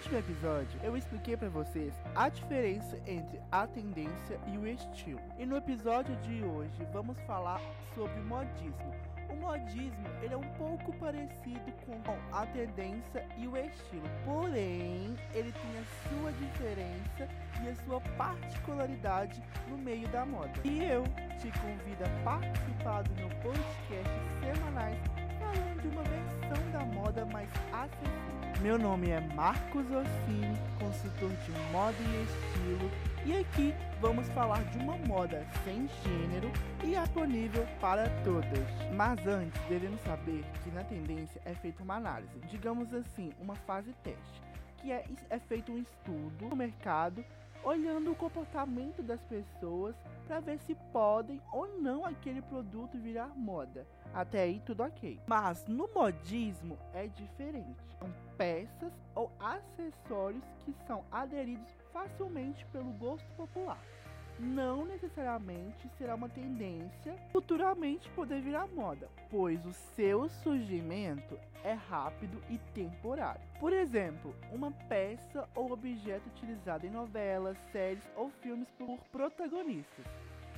último episódio, eu expliquei para vocês a diferença entre a tendência e o estilo. E no episódio de hoje, vamos falar sobre modismo. O modismo, ele é um pouco parecido com a tendência e o estilo, porém, ele tem a sua diferença e a sua particularidade no meio da moda. E eu te convido a participar do meu podcast da moda mais acessível. Meu nome é Marcos Ossini, consultor de moda e estilo, e aqui vamos falar de uma moda sem gênero e disponível para todas. Mas antes, devemos saber que na tendência é feita uma análise, digamos assim, uma fase teste, que é, é feito um estudo no mercado olhando o comportamento das pessoas para ver se podem ou não aquele produto virar moda. Até aí tudo ok. Mas no modismo é diferente. São peças ou acessórios que são aderidos facilmente pelo gosto popular. Não necessariamente será uma tendência futuramente poder virar moda, pois o seu surgimento é rápido e temporário. Por exemplo, uma peça ou objeto utilizado em novelas, séries ou filmes por protagonistas.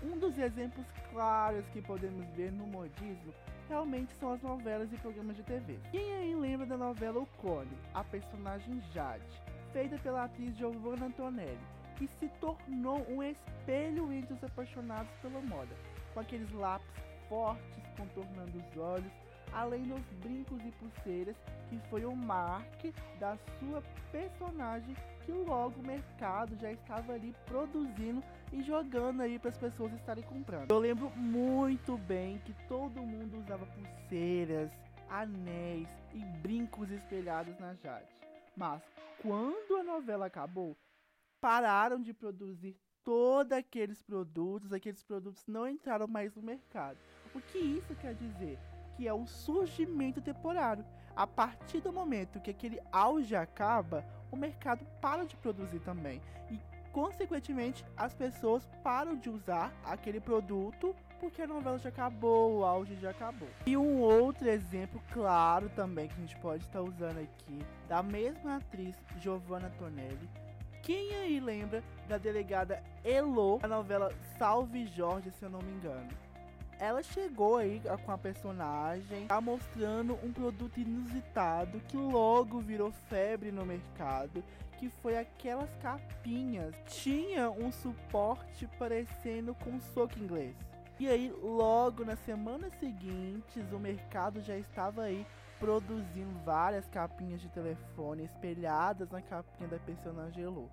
Um dos exemplos claros que podemos ver no modismo realmente são as novelas e programas de TV. Quem aí lembra da novela O Cone, a personagem Jade, feita pela atriz Giovanna Antonelli, que se tornou um espelho entre os apaixonados pela moda, com aqueles lápis fortes contornando os olhos, além dos brincos e pulseiras, que foi o marque da sua personagem que logo o mercado já estava ali produzindo e jogando aí para as pessoas estarem comprando. Eu lembro muito bem que todo mundo usava pulseiras, anéis e brincos espelhados na Jade. Mas quando a novela acabou, pararam de produzir todos aqueles produtos, aqueles produtos não entraram mais no mercado. O que isso quer dizer? Que é um surgimento temporário. A partir do momento que aquele auge acaba, o mercado para de produzir também. E, consequentemente, as pessoas param de usar aquele produto porque a novela já acabou, o auge já acabou. E um outro exemplo claro também que a gente pode estar usando aqui, da mesma atriz Giovanna Tonelli. Quem aí lembra da delegada Elo, a novela Salve Jorge, se eu não me engano? ela chegou aí com a personagem, tá mostrando um produto inusitado que logo virou febre no mercado, que foi aquelas capinhas. Tinha um suporte parecendo com soco inglês. E aí, logo nas semanas seguintes, o mercado já estava aí produzindo várias capinhas de telefone espelhadas na capinha da personagem Elo.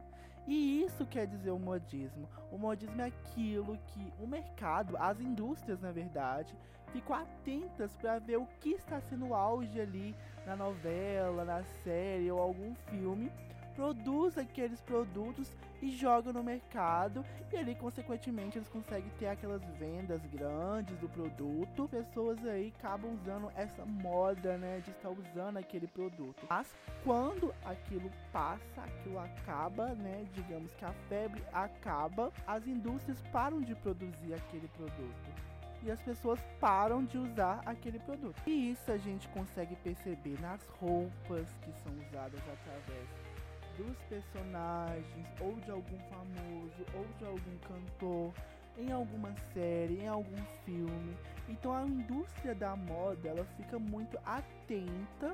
E isso quer dizer o modismo. O modismo é aquilo que o mercado, as indústrias, na verdade, ficam atentas para ver o que está sendo auge ali na novela, na série ou algum filme produz aqueles produtos e joga no mercado e ali consequentemente eles conseguem ter aquelas vendas grandes do produto. Pessoas aí acabam usando essa moda, né, de estar usando aquele produto. Mas quando aquilo passa, aquilo acaba, né, digamos que a febre acaba, as indústrias param de produzir aquele produto e as pessoas param de usar aquele produto. E isso a gente consegue perceber nas roupas que são usadas através dos personagens, ou de algum famoso, ou de algum cantor, em alguma série, em algum filme. Então a indústria da moda ela fica muito atenta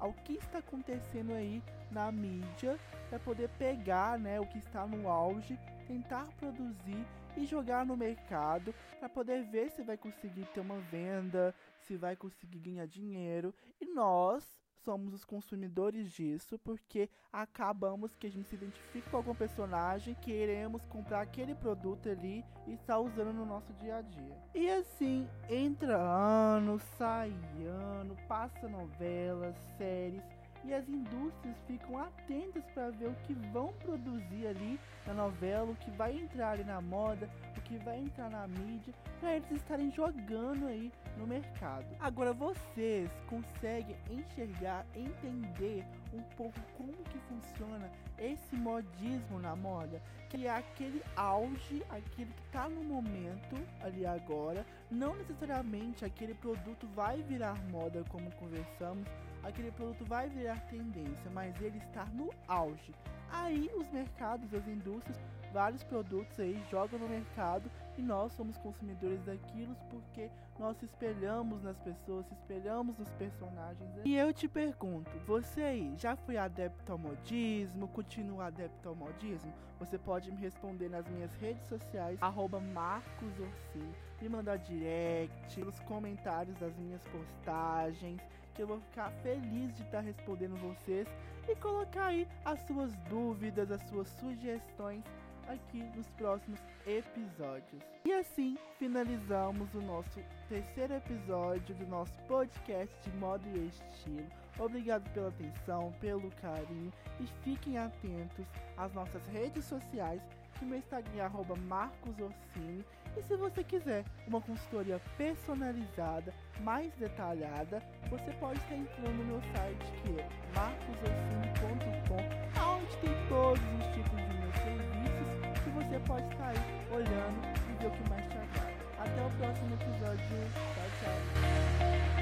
ao que está acontecendo aí na mídia para poder pegar, né, o que está no auge, tentar produzir e jogar no mercado para poder ver se vai conseguir ter uma venda, se vai conseguir ganhar dinheiro. E nós somos os consumidores disso, porque acabamos que a gente se identifica com algum personagem, queremos comprar aquele produto ali e está usando no nosso dia a dia. E assim, entra ano, sai ano, passa novelas, séries e as indústrias ficam atentas para ver o que vão produzir ali na novela, o que vai entrar ali na moda, o que vai entrar na mídia, para eles estarem jogando aí no mercado. Agora vocês conseguem enxergar, entender um pouco como que funciona esse modismo na moda, que é aquele auge, aquele que está no momento ali agora, não necessariamente aquele produto vai virar moda como conversamos aquele produto vai virar tendência, mas ele está no auge. Aí os mercados, as indústrias, vários produtos aí jogam no mercado e nós somos consumidores daquilo porque nós se espelhamos nas pessoas, se espelhamos nos personagens. Né? E eu te pergunto, você aí já foi adepto ao modismo, continua adepto ao modismo? Você pode me responder nas minhas redes sociais, arroba me mandar direct, nos comentários das minhas postagens, que eu vou ficar feliz de estar tá respondendo vocês e colocar aí as suas dúvidas, as suas sugestões aqui nos próximos episódios. E assim finalizamos o nosso terceiro episódio do nosso podcast de modo e estilo. Obrigado pela atenção, pelo carinho e fiquem atentos às nossas redes sociais que meu Instagram é arroba. E se você quiser uma consultoria personalizada, mais detalhada, você pode estar entrando no meu site que é marcosorsini.com, onde tem todos os tipos de meus serviços que você pode estar aí olhando e ver o que mais te agrada. Até o próximo episódio. Tchau, tchau.